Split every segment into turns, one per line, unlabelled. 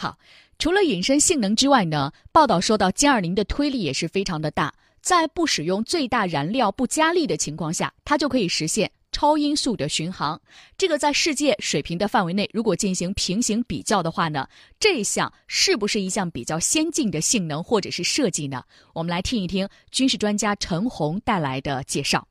好，除了隐身性能之外呢，报道说到歼二零的推力也是非常的大，在不使用最大燃料、不加力的情况下，它就可以实现超音速的巡航。这个在世界水平的范围内，如果进行平行比较的话呢，这一项是不是一项比较先进的性能或者是设计呢？我们来听一听军事专家陈红带来的介绍。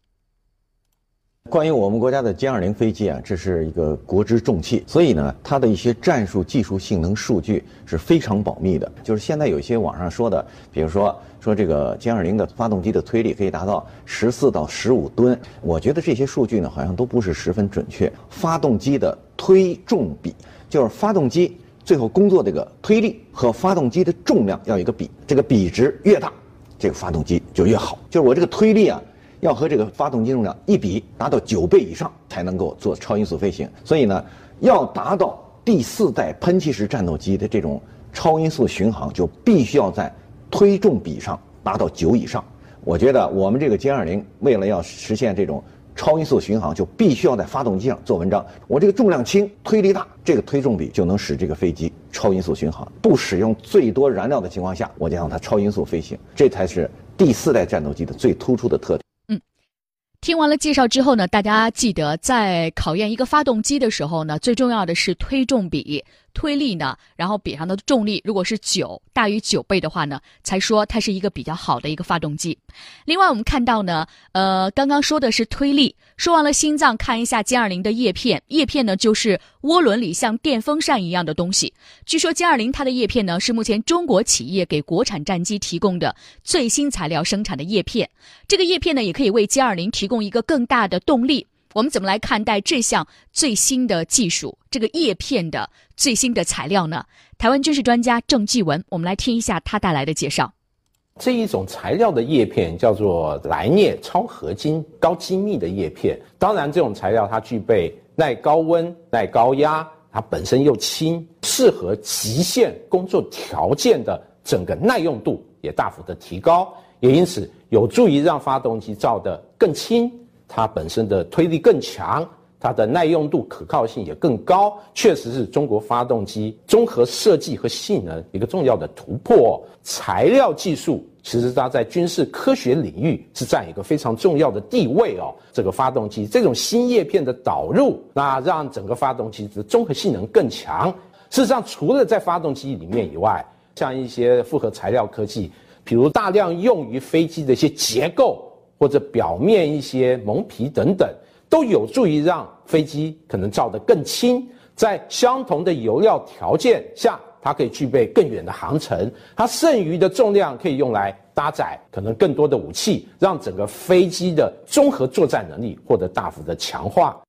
关于我们国家的歼二零飞机啊，这是一个国之重器，所以呢，它的一些战术技术性能数据是非常保密的。就是现在有一些网上说的，比如说说这个歼二零的发动机的推力可以达到十四到十五吨，我觉得这些数据呢好像都不是十分准确。发动机的推重比，就是发动机最后工作这个推力和发动机的重量要一个比，这个比值越大，这个发动机就越好。就是我这个推力啊。要和这个发动机重量一比，达到九倍以上才能够做超音速飞行。所以呢，要达到第四代喷气式战斗机的这种超音速巡航，就必须要在推重比上达到九以上。我觉得我们这个歼二零为了要实现这种超音速巡航，就必须要在发动机上做文章。我这个重量轻，推力大，这个推重比就能使这个飞机超音速巡航。不使用最多燃料的情况下，我就让它超音速飞行，这才是第四代战斗机的最突出的特点。
听完了介绍之后呢，大家记得在考验一个发动机的时候呢，最重要的是推重比。推力呢，然后比上的重力如果是九大于九倍的话呢，才说它是一个比较好的一个发动机。另外我们看到呢，呃，刚刚说的是推力，说完了心脏，看一下歼二零的叶片，叶片呢就是涡轮里像电风扇一样的东西。据说歼二零它的叶片呢是目前中国企业给国产战机提供的最新材料生产的叶片，这个叶片呢也可以为歼二零提供一个更大的动力。我们怎么来看待这项最新的技术？这个叶片的最新的材料呢？台湾军事专家郑继文，我们来听一下他带来的介绍。
这一种材料的叶片叫做来镍超合金高精密的叶片。当然，这种材料它具备耐高温、耐高压，它本身又轻，适合极限工作条件的整个耐用度也大幅的提高，也因此有助于让发动机造得更轻。它本身的推力更强，它的耐用度、可靠性也更高，确实是中国发动机综合设计和性能一个重要的突破。材料技术其实它在军事科学领域是占一个非常重要的地位哦。这个发动机这种新叶片的导入，那让整个发动机的综合性能更强。事实上，除了在发动机里面以外，像一些复合材料科技，比如大量用于飞机的一些结构。或者表面一些蒙皮等等，都有助于让飞机可能造得更轻，在相同的油料条件下，它可以具备更远的航程，它剩余的重量可以用来搭载可能更多的武器，让整个飞机的综合作战能力获得大幅的强化。